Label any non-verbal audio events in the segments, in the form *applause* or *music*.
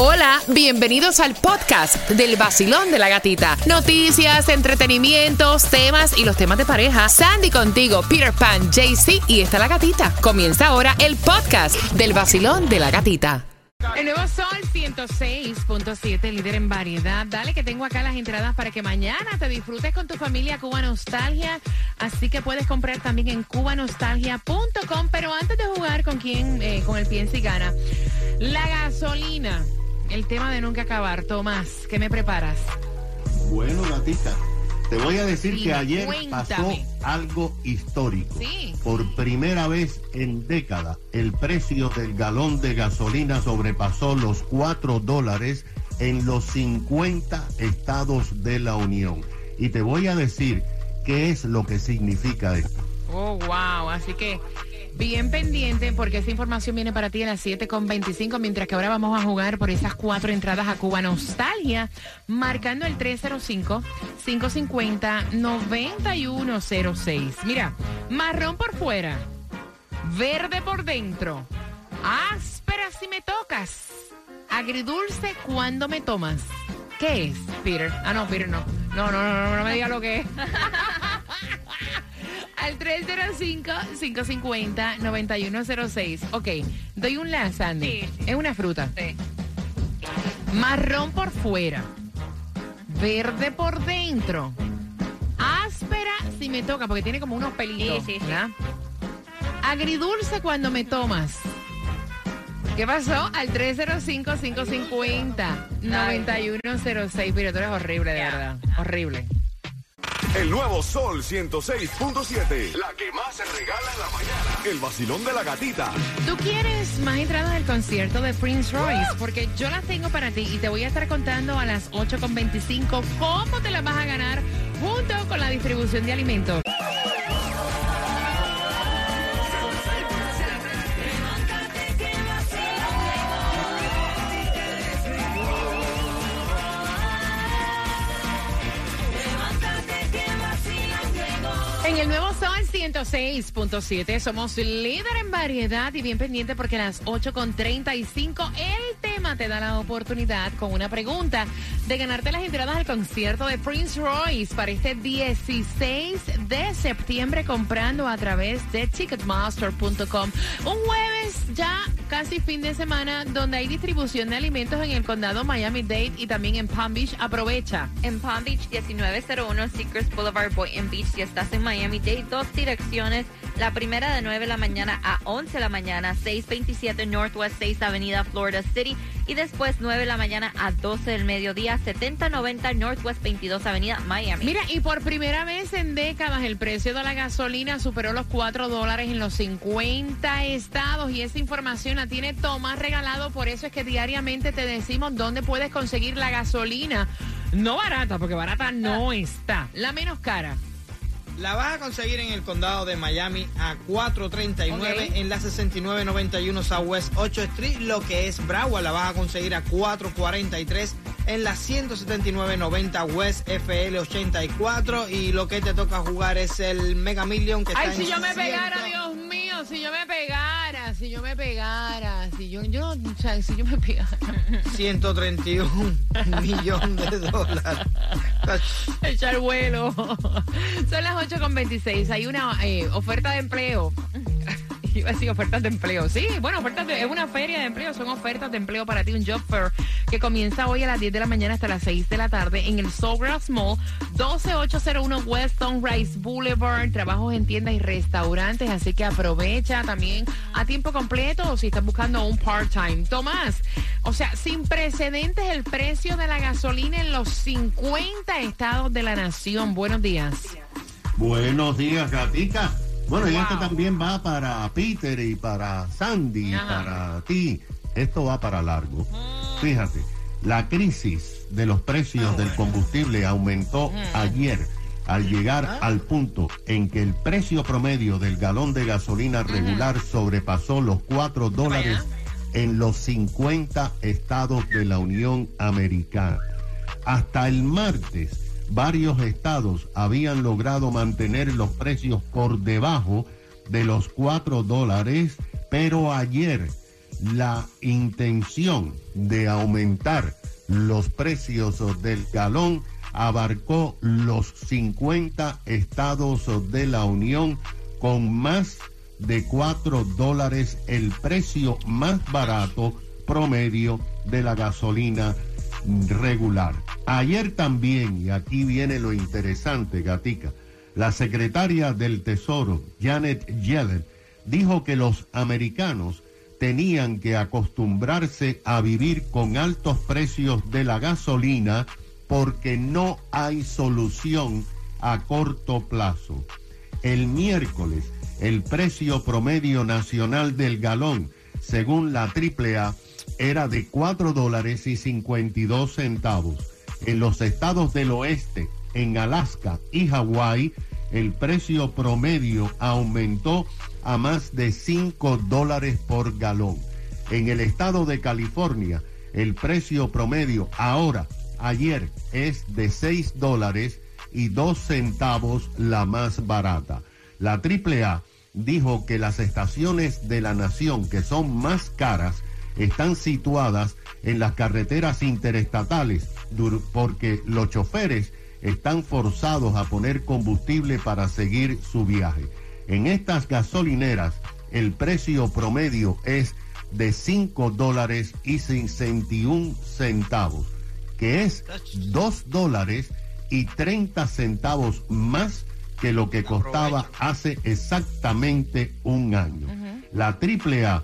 Hola, bienvenidos al podcast del vacilón de la gatita. Noticias, entretenimientos, temas y los temas de pareja. Sandy contigo, Peter Pan, JC y está la gatita. Comienza ahora el podcast del vacilón de la gatita. El nuevo Sol 106.7, líder en variedad. Dale que tengo acá las entradas para que mañana te disfrutes con tu familia Cuba Nostalgia. Así que puedes comprar también en cubanostalgia.com. Pero antes de jugar con quien, eh, con el piensa y gana, la gasolina. El tema de nunca acabar. Tomás, ¿qué me preparas? Bueno, gatita, te voy a decir Sí, que ayer cuéntame. pasó algo histórico. Sí. Por primera vez en décadas, el precio del galón de gasolina sobrepasó los 4 dólares en los 50 estados de la Unión. Y te voy a decir qué es lo que significa esto. Oh, wow. Así que bien pendiente porque esta información viene para ti a las 7.25, mientras que ahora vamos a jugar por esas cuatro entradas a Cuba Nostalgia, marcando el 305-550-9106. Mira, marrón por fuera, verde por dentro, áspera si me tocas, agridulce cuando me tomas. ¿Qué es, Peter? Ah, no, Peter, no. No, no, no, no, no me diga lo que es. *laughs* Al 305-550-9106. Ok, doy un la, Sandy. Sí, sí. Es una fruta. Sí. Marrón por fuera. Verde por dentro. Áspera si me toca, porque tiene como unos pelitos. Sí, sí. Agridulce cuando me tomas. ¿Qué pasó? Al 305-550-9106. Pero tú eres horrible, de verdad. Horrible. El nuevo Sol 106.7. La que más se regala en la mañana. El vacilón de la gatita. Tú quieres más entradas al concierto de Prince Royce, porque yo las tengo para ti y te voy a estar contando a las 8.25 cómo te las vas a ganar junto con la distribución de alimentos. En el nuevo Sol 106.7 somos líder en variedad y bien pendiente porque a las 8.35 el tema te da la oportunidad con una pregunta de ganarte las entradas al concierto de Prince Royce para este 16 de septiembre comprando a través de Ticketmaster.com. Un jueves ya casi fin de semana donde hay distribución de alimentos en el condado Miami-Dade y también en Palm Beach. Aprovecha. En Palm Beach 1901 Seacrest Boulevard Boynton Beach. Si estás en Miami Dade, dos direcciones. La primera de 9 de la mañana a 11 de la mañana, 627 Northwest 6 Avenida Florida City. Y después 9 de la mañana a 12 del mediodía, 7090 Northwest 22 Avenida Miami. Mira, y por primera vez en décadas el precio de la gasolina superó los 4 dólares en los 50 estados y esa información la tiene Tomás regalado, por eso es que diariamente te decimos dónde puedes conseguir la gasolina. No barata, porque barata no está, la menos cara. La vas a conseguir en el condado de Miami a 439 Ok. en la 6991 Southwest 8 Street. Lo que es Broward la vas a conseguir a 443 en la 17990 West FL 84. Y lo que te toca jugar es el Mega Million que Ay, está si en yo me pegara, 100. Dios mío, si yo me pegara, si yo me pegara, si yo, yo, o sea, si yo me pegara. 131 *laughs* millones de dólares. Echar vuelo. Son las 8.26. Hay una eh, oferta de empleo. *laughs* Iba a decir ofertas de empleo. Sí, bueno, ofertas de, es una feria de empleo. Son ofertas de empleo para ti, un job fair que comienza hoy a las 10 de la mañana hasta las 6 de la tarde en el Sawgrass Mall, 12801 West Sunrise Boulevard. Trabajos en tiendas y restaurantes, así que aprovecha también a tiempo completo si estás buscando un part-time. Tomás, o sea, sin precedentes el precio de la gasolina en los 50 estados de la nación. Buenos días. Buenos días, gatita. Bueno, y esto también va para Peter y para Sandy y para ti. Esto va para largo. Fíjate, la crisis de los precios del combustible aumentó ayer al llegar al punto en que el precio promedio del galón de gasolina regular sobrepasó los 4 dólares en los 50 estados de la Unión Americana. Hasta el martes, varios estados habían logrado mantener los precios por debajo de los 4 dólares, pero ayer la intención de aumentar los precios del galón abarcó los 50 estados de la Unión con más de 4 dólares el precio más barato promedio de la gasolina regular. Ayer también, y aquí viene lo interesante, Gatica, la secretaria del Tesoro, Janet Yellen, dijo que los americanos tenían que acostumbrarse a vivir con altos precios de la gasolina porque no hay solución a corto plazo. El miércoles, el precio promedio nacional del galón, según la AAA, era de 4 dólares y 52 centavos. En los estados del oeste, en Alaska y Hawái, el precio promedio aumentó a más de 5 dólares por galón. En el estado de California, el precio promedio ahora, ayer, es de 6 dólares y 2 centavos la más barata. La AAA dijo que las estaciones de la nación que son más caras están situadas en las carreteras interestatales porque los choferes están forzados a poner combustible para seguir su viaje. En estas gasolineras el precio promedio es de 5 dólares y 61 centavos, que es 2 dólares y 30 centavos más que lo que costaba hace exactamente un año. La AAA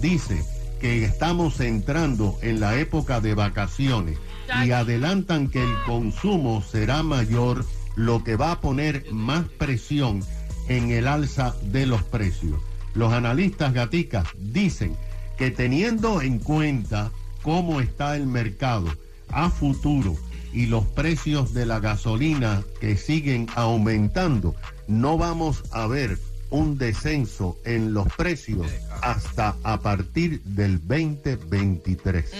dice que estamos entrando en la época de vacaciones y adelantan que el consumo será mayor, lo que va a poner más presión en el alza de los precios. Los analistas gaticas dicen que teniendo en cuenta cómo está el mercado a futuro y los precios de la gasolina que siguen aumentando, no vamos a ver un descenso en los precios hasta a partir del 2023. ¿Qué,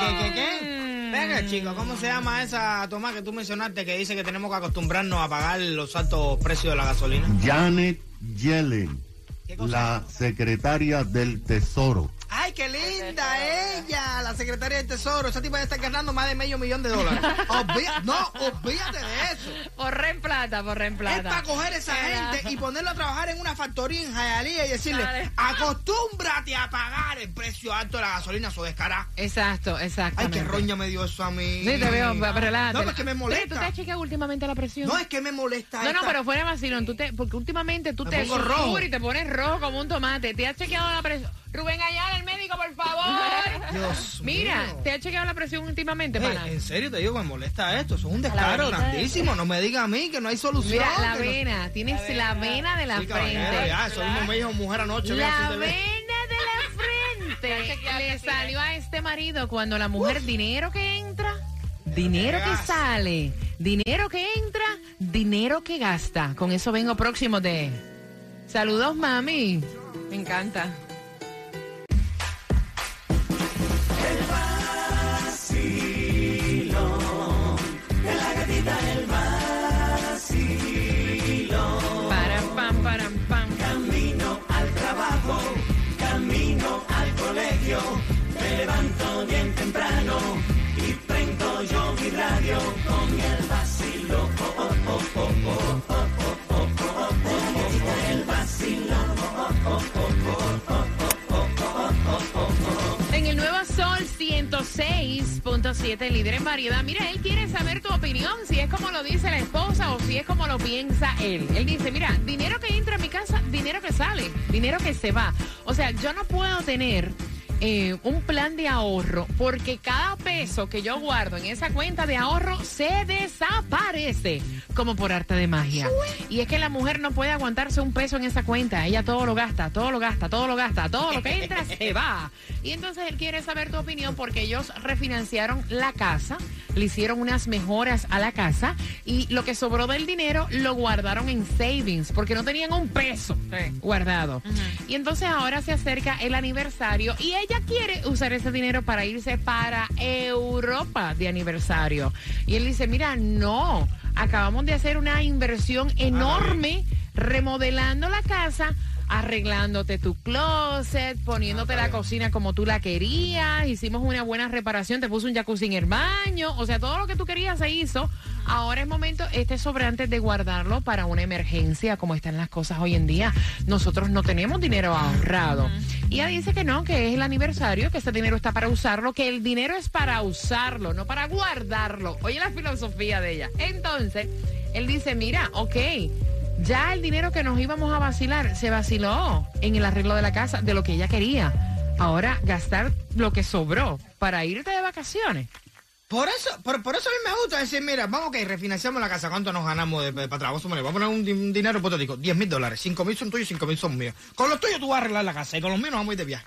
qué, qué, Venga, chico, ¿cómo se llama esa toma que tú mencionaste que dice que tenemos que acostumbrarnos a pagar los altos precios de la gasolina? Janet Yellen, la secretaria del Tesoro. ¡Ay, qué linda ella! La secretaria del Tesoro. Esa tipa ya está ganando más de medio millón de dólares. *laughs* no, olvídate de eso. Por en plata. Es para coger esa gente y ponerlo a trabajar en una factoría en Jayalía y decirle, acostúmbrate a pagar el precio alto de la gasolina, su descará. Exacto, exacto. Ay, qué roña me dio eso a mí. Sí, te veo, pero No, es que me molesta. ¿Tú te has chequeado últimamente la presión? No, es que me molesta No, no, pero fuera vacilón. Tú te, porque últimamente tú te pongo rojo. y te pones rojo como un tomate. ¿Te has chequeado la presión? Rubén Ayala, el médico, por favor. *laughs* Dios Mira, ¿te ha chequeado la presión últimamente, pana? En serio, te digo, me molesta esto. Eso es un descaro grandísimo. No me diga a mí que no hay solución. Mira, la vena. Tienes la vena, de la frente. ya, eso mismo me dijo mujer anoche. La vena de la *laughs* frente le salió a este marido cuando la mujer, dinero que entra, dinero que sale, dinero que entra, dinero que gasta. Con eso vengo próximo de... Saludos, mami. Me encanta. 106.7, líder en variedad. Mira, él quiere saber tu opinión, si es como lo dice la esposa o si es como lo piensa él. Él dice, mira, dinero que entra a mi casa, dinero que sale, dinero que se va. O sea, yo no puedo tener eh, un plan de ahorro porque cada peso que yo guardo en esa cuenta de ahorro se desaparece como por arte de magia. Y es que la mujer no puede aguantarse un peso en esa cuenta. Ella todo lo gasta, todo lo gasta, todo lo gasta, todo lo que entra se va. Y entonces él quiere saber tu opinión porque ellos refinanciaron la casa, le hicieron unas mejoras a la casa y lo que sobró del dinero lo guardaron en savings porque no tenían un peso guardado. Y entonces ahora se acerca el aniversario y ella quiere usar ese dinero para irse para Europa de aniversario. Y él dice, mira, no, acabamos de hacer una inversión enorme remodelando la casa arreglándote tu closet, poniéndote la cocina como tú la querías, hicimos una buena reparación, te puso un jacuzzi en el baño, o sea, todo lo que tú querías se hizo. Ahora es momento, este sobrante de guardarlo para una emergencia, como están las cosas hoy en día. Nosotros no tenemos dinero ahorrado. Y ella dice que no, que es el aniversario, que ese dinero está para usarlo, que el dinero es para usarlo, no para guardarlo. Oye la filosofía de ella. Entonces, él dice, mira, ok, ya el dinero que nos íbamos a vacilar se vaciló en el arreglo de la casa, de lo que ella quería. Ahora gastar lo que sobró para irte de vacaciones. Por eso, por, por eso a mí me gusta decir, mira, vamos que refinanciamos la casa, ¿cuánto nos ganamos de, de- para atrás? Vamos a poner, un, un dinero hipotético, 10 mil dólares, 5 mil son tuyos, 5 mil son míos. Con los tuyos tú vas a arreglar la casa y con los míos vamos a ir de viaje.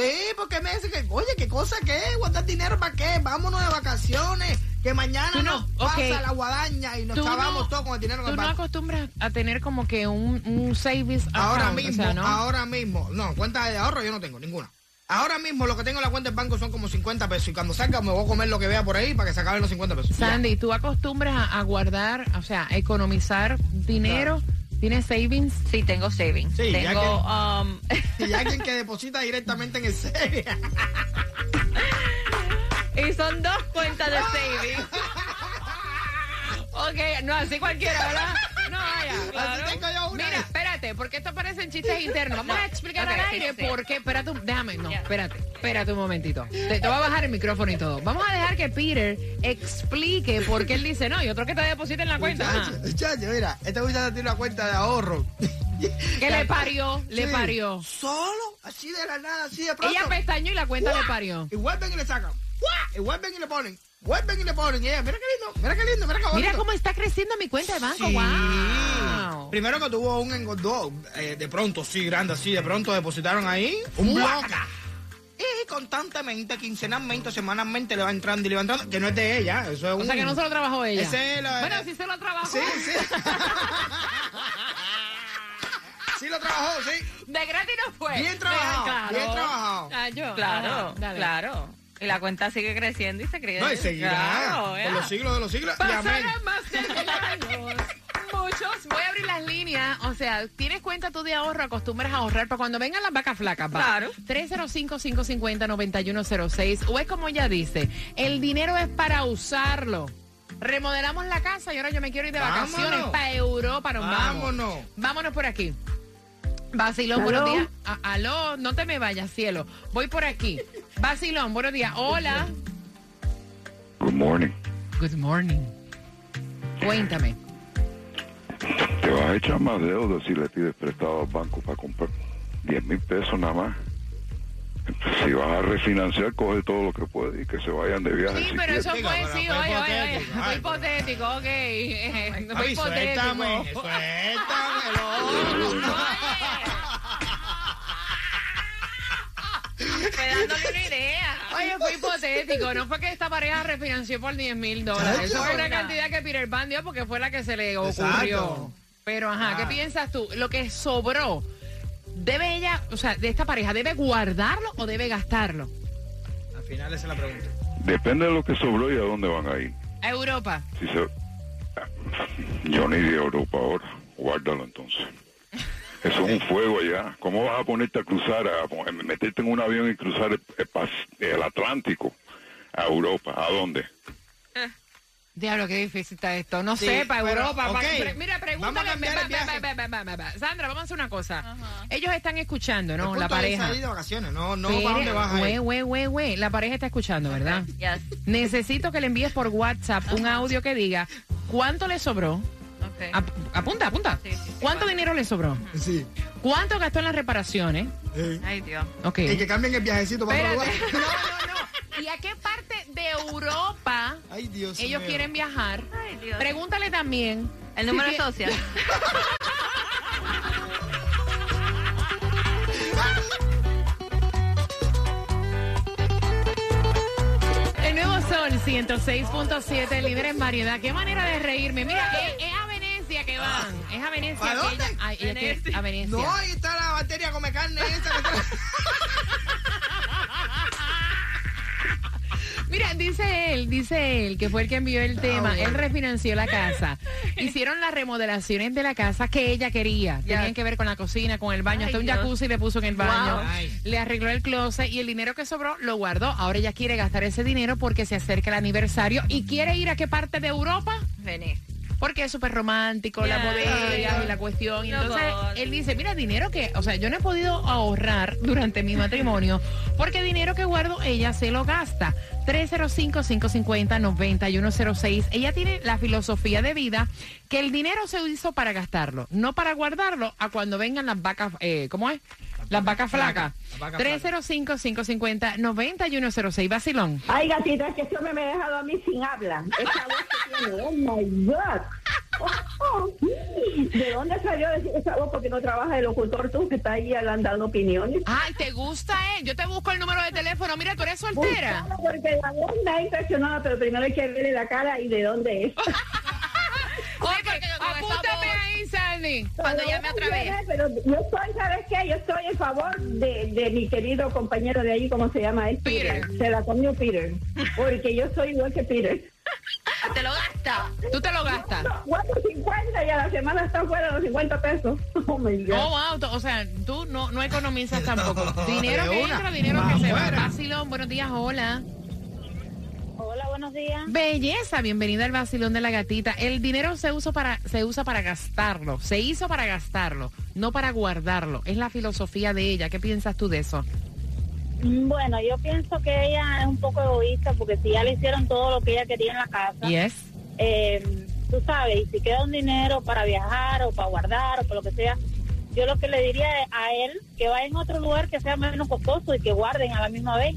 Sí, porque me dice que, oye, ¿qué cosa qué? ¿Guardar dinero para qué? Vámonos de vacaciones, que mañana no, nos pasa la guadaña y nos Tú chavamos no- todo con el dinero Tú no acostumbras a tener como que un, un savings Ahora o mismo, sea, ¿no? ahora mismo, no, cuenta de ahorro yo no tengo ninguna. Ahora mismo lo que tengo en la cuenta del banco son como 50 pesos y cuando salga me voy a comer lo que vea por ahí para que se acaben los 50 pesos. Sandy, ¿tú acostumbras a, a guardar, o sea, a economizar dinero? ¿Tienes savings? Sí, tengo savings. Sí, ya tengo, que- um, *laughs* Y hay alguien que *laughs* deposita directamente en el serie. *laughs* y son dos cuentas de savings. Ok, no, así cualquiera, ¿verdad? No, vaya. Así tengo yo una. Mira, porque esto parecen chistes internos. Vamos No, a explicar ok, al aire sí. por qué. Espérate, un- déjame, no, espérate, espérate un momentito. Te, te voy a bajar el micrófono y todo. Vamos a dejar que Peter explique por qué él dice no y otro que te deposita en la cuenta. Muchacho, mira, esta muchacha tiene una cuenta de ahorro. Que le parió, le Sí, parió. Solo, así de la nada, así de pronto. Ella pestañó y la cuenta le parió. Y vuelven y le sacan. ¡Guau! Y vuelven y le ponen. Vuelven y le ponen. Y ella, mira qué lindo, mira qué lindo, mira qué bonito. Mira cómo está creciendo mi cuenta de banco. Sí. Wow. Primero que tuvo un engordó, eh, de pronto, sí, grande, así, de pronto depositaron ahí un bloque. Y constantemente, quincenalmente, semanalmente le va entrando y le va entrando, que no es de ella, eso es un... O sea que no se lo trabajó ella. Ese es la- Bueno, sí se lo trabajó. Sí, sí. *laughs* sí lo trabajó, sí. De gratis no fue. Bien trabajado, Claro. bien trabajado. Ah, yo. Claro, Ajá, dale. claro. Y la cuenta sigue creciendo y se crece. No, y seguirá Claro, por los siglos de los siglos. Y amén. Pasaron más de mil años. Muchos. Voy a abrir las líneas. O sea, tienes cuenta tú de ahorro, acostumbras a ahorrar para cuando vengan las vacas flacas. va. Claro. 305-550-9106. O es como ella dice, el dinero es para usarlo. Remodelamos la casa y ahora yo me quiero ir de Vámonos. vacaciones para Europa. Nos vamos. Vámonos. Vámonos por aquí. Basilón, buenos días. A- aló, no te me vayas, cielo. Voy por aquí. Basilón, buenos días. Hola. Good morning. Good morning. Cuéntame. Te vas a echar más deuda si le pides prestado al banco para comprar 10 mil pesos nada más. Si vas a refinanciar, coge todo lo que puedes y que se vayan de viaje. Sí, si pero quieres. eso fue, sí, oye, oye, oye. hipotético. Fue Ay, hipotético, ok. Eh, *laughs* Fue Papi, suéltame, hipotético. suéltamelo. Fue dándole una idea. Oye, fue hipotético. No fue que esta pareja refinanció por 10 mil dólares. Eso fue una cantidad que Peter Pan dio porque fue la que se le ocurrió. Exacto. Pero, ajá, ¿qué Ah. piensas tú? Lo que sobró, ¿debe ella, o sea, de esta pareja, ¿debe guardarlo o debe gastarlo? Al final esa es la pregunta. Depende de lo que sobró y a dónde van a ir. A Europa. Si se... Yo ni de Europa ahora. Guárdalo entonces. Eso es un fuego allá. ¿Cómo vas a ponerte a cruzar, a meterte en un avión y cruzar el, el Pas- el Atlántico a Europa? ¿A dónde? Diablo, qué difícil está esto. No Sí, sé, para pero, Europa. mira, pregúntale. Vamos a cambiar ve- el ve- viaje. ve- ve- ve- ve- ve. Sandra, vamos a hacer una cosa. Ellos están escuchando, ¿no? El La pareja. salir de vacaciones, no, no Pero, para dónde vas ir. güey, güey, güey. La pareja está escuchando, ¿verdad? *laughs* Yes. Necesito que le envíes por WhatsApp un audio que diga cuánto le sobró. Okay. Ap- apunta, apunta. Sí, sí, sí, ¿Cuánto vale. dinero le sobró? Sí. ¿Cuánto gastó en las reparaciones? Eh. Ay, Dios. Ok. Y que cambien el viajecito para otro Espérate. lugar. *laughs* No, no, no. ¿Y a qué parte de Europa Ay, Dios ellos mío. quieren viajar? Ay, Dios. Pregúntale también. El número si tie- social. *laughs* El nuevo Sol 106.7, líder en variedad. Qué manera de reírme. Mira, es, es a Venecia que van. Es a Venecia ¿A que dónde? ella- ay, ella quiere- a Venecia. No, ahí está la batería come carne esa que está- *laughs* Mira, dice él, dice él, que fue el que envió el tema. Él refinanció la casa. *laughs* Hicieron las remodelaciones de la casa que ella quería. Tenían que ver con la cocina, con el baño. Ay, Hasta un Dios. jacuzzi le puso en el baño. Wow. Le arregló el closet y el dinero que sobró lo guardó. Ahora ella quiere gastar ese dinero porque se acerca el aniversario y quiere ir a qué parte de Europa. Vení. Porque es súper romántico, las Ya, bodegas y la cuestión. Y No entonces él dice, mira, dinero que, o sea, yo no he podido ahorrar durante mi matrimonio porque dinero que guardo ella se lo gasta. 305-550-9106. Ella tiene la filosofía de vida que el dinero se hizo para gastarlo, no para guardarlo a cuando vengan las vacas, eh, ¿cómo es? Las vacas flacas. Las vacas flacas. 305-550-9106. Vacilón. Ay, gatita, es que eso me me ha dejado a mí sin habla. Esa voz que tiene, oh my God. Oh, ¿De dónde salió esa voz? Porque no trabaja el locutor tú que está ahí hablando, dando opiniones. Ay, ¿te gusta, eh? Yo te busco el número de teléfono. Mira, tú eres soltera. Búscalo, Porque la voz me ha impresionado, pero primero hay que verle la cara y de dónde es. *laughs* Cuando Pero llame otra vez. Pero yo estoy, ¿sabes qué? Yo estoy en favor de, de mi querido compañero de ahí, ¿cómo se llama él? Peter. Se la comió Peter. *laughs* Porque yo soy igual que Peter. Te lo gasta. Tú te lo gastas. Cuatro cincuenta y a la semana está fuera los 50 pesos. *laughs* Oh my God. Oh, wow. O sea, tú no, no economizas tampoco. *laughs* Dinero que entra, dinero que se va. Vacilón, buenos días, hola. Buenos días. Belleza, bienvenida al vacilón de la gatita. El dinero se usa para, se usa para gastarlo. Se hizo para gastarlo, no para guardarlo. Es la filosofía de ella. ¿Qué piensas tú de eso? Bueno, yo pienso que ella es un poco egoísta porque si ya le hicieron todo lo que ella quería en la casa, Yes. eh, tú sabes, y si queda un dinero para viajar o para guardar o para lo que sea, yo lo que le diría a él que vaya en otro lugar que sea menos costoso y que guarden a la misma vez.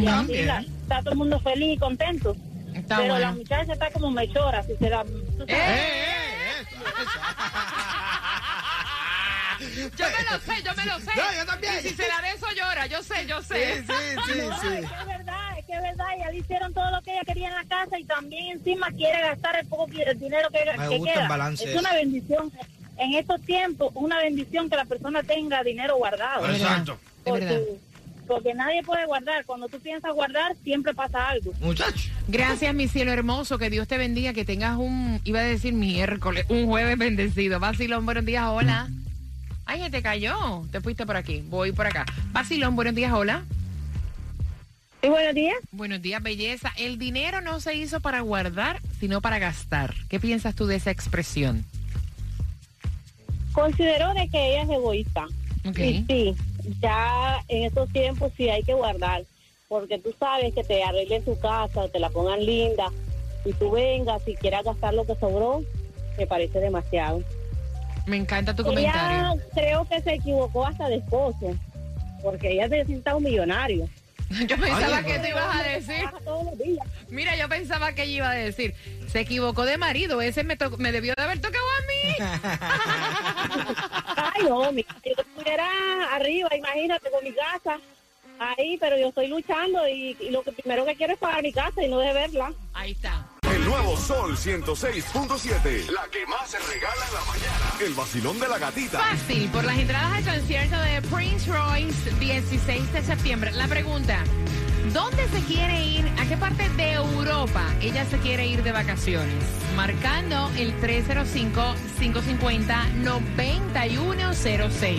Y así la- está todo el mundo feliz y contento. Está Pero la bueno. muchacha está como mechora, si se la... tú sabes. ¡Eh, eh! Eso, Yo me lo sé, yo me lo sé. No, yo también. Y si se la de eso llora, yo sé, yo sé. eso. Sí, sí, sí, No, sí. es que es verdad, es que es verdad, ya le hicieron todo lo que ella quería en la casa y también encima quiere gastar el poco el dinero que, Me que gusta el queda. balance es una bendición. En estos tiempos, una bendición que la persona tenga dinero guardado. Es verdad. Exacto. Es verdad. Porque, porque nadie puede guardar. Cuando tú piensas guardar, siempre pasa algo. Muchacho. Gracias, mi cielo hermoso. Que Dios te bendiga. Que tengas un, iba a decir miércoles, un jueves bendecido. Vacilón, buenos días, hola. Ay, se te cayó. Te fuiste por aquí. Voy por acá. Vacilón, buenos días, hola. Y buenos días. Buenos días, belleza. El dinero no se hizo para guardar, sino para gastar. ¿Qué piensas tú de esa expresión? Considero de que ella es egoísta. Ok. Y sí, ya en estos tiempos sí hay que guardar, porque tú sabes que te arreglen tu casa, te la pongan linda, y tú vengas y quieras gastar lo que sobró, me parece demasiado. Me encanta tu Ella comentario. creo que se equivocó hasta de esposo, porque ella necesita un millonario. *laughs* Yo pensaba que te ibas a decir. Mira, yo pensaba que ella iba a decir. Se equivocó de marido. Ese me, to- me debió de haber tocado a mí. *laughs* Ay, no, mi, si yo estuviera arriba, imagínate, con mi casa, ahí, pero yo estoy luchando y, y lo que primero que quiero es pagar mi casa y no de verla. Ahí está. Nuevo Sol 106.7. La que más se regala en la mañana. El vacilón de la gatita. Fácil, por las entradas al concierto de Prince Royce, 16 de septiembre. La pregunta, ¿dónde se quiere ir? ¿A qué parte de Europa ella se quiere ir de vacaciones? Marcando el 305-550-9106.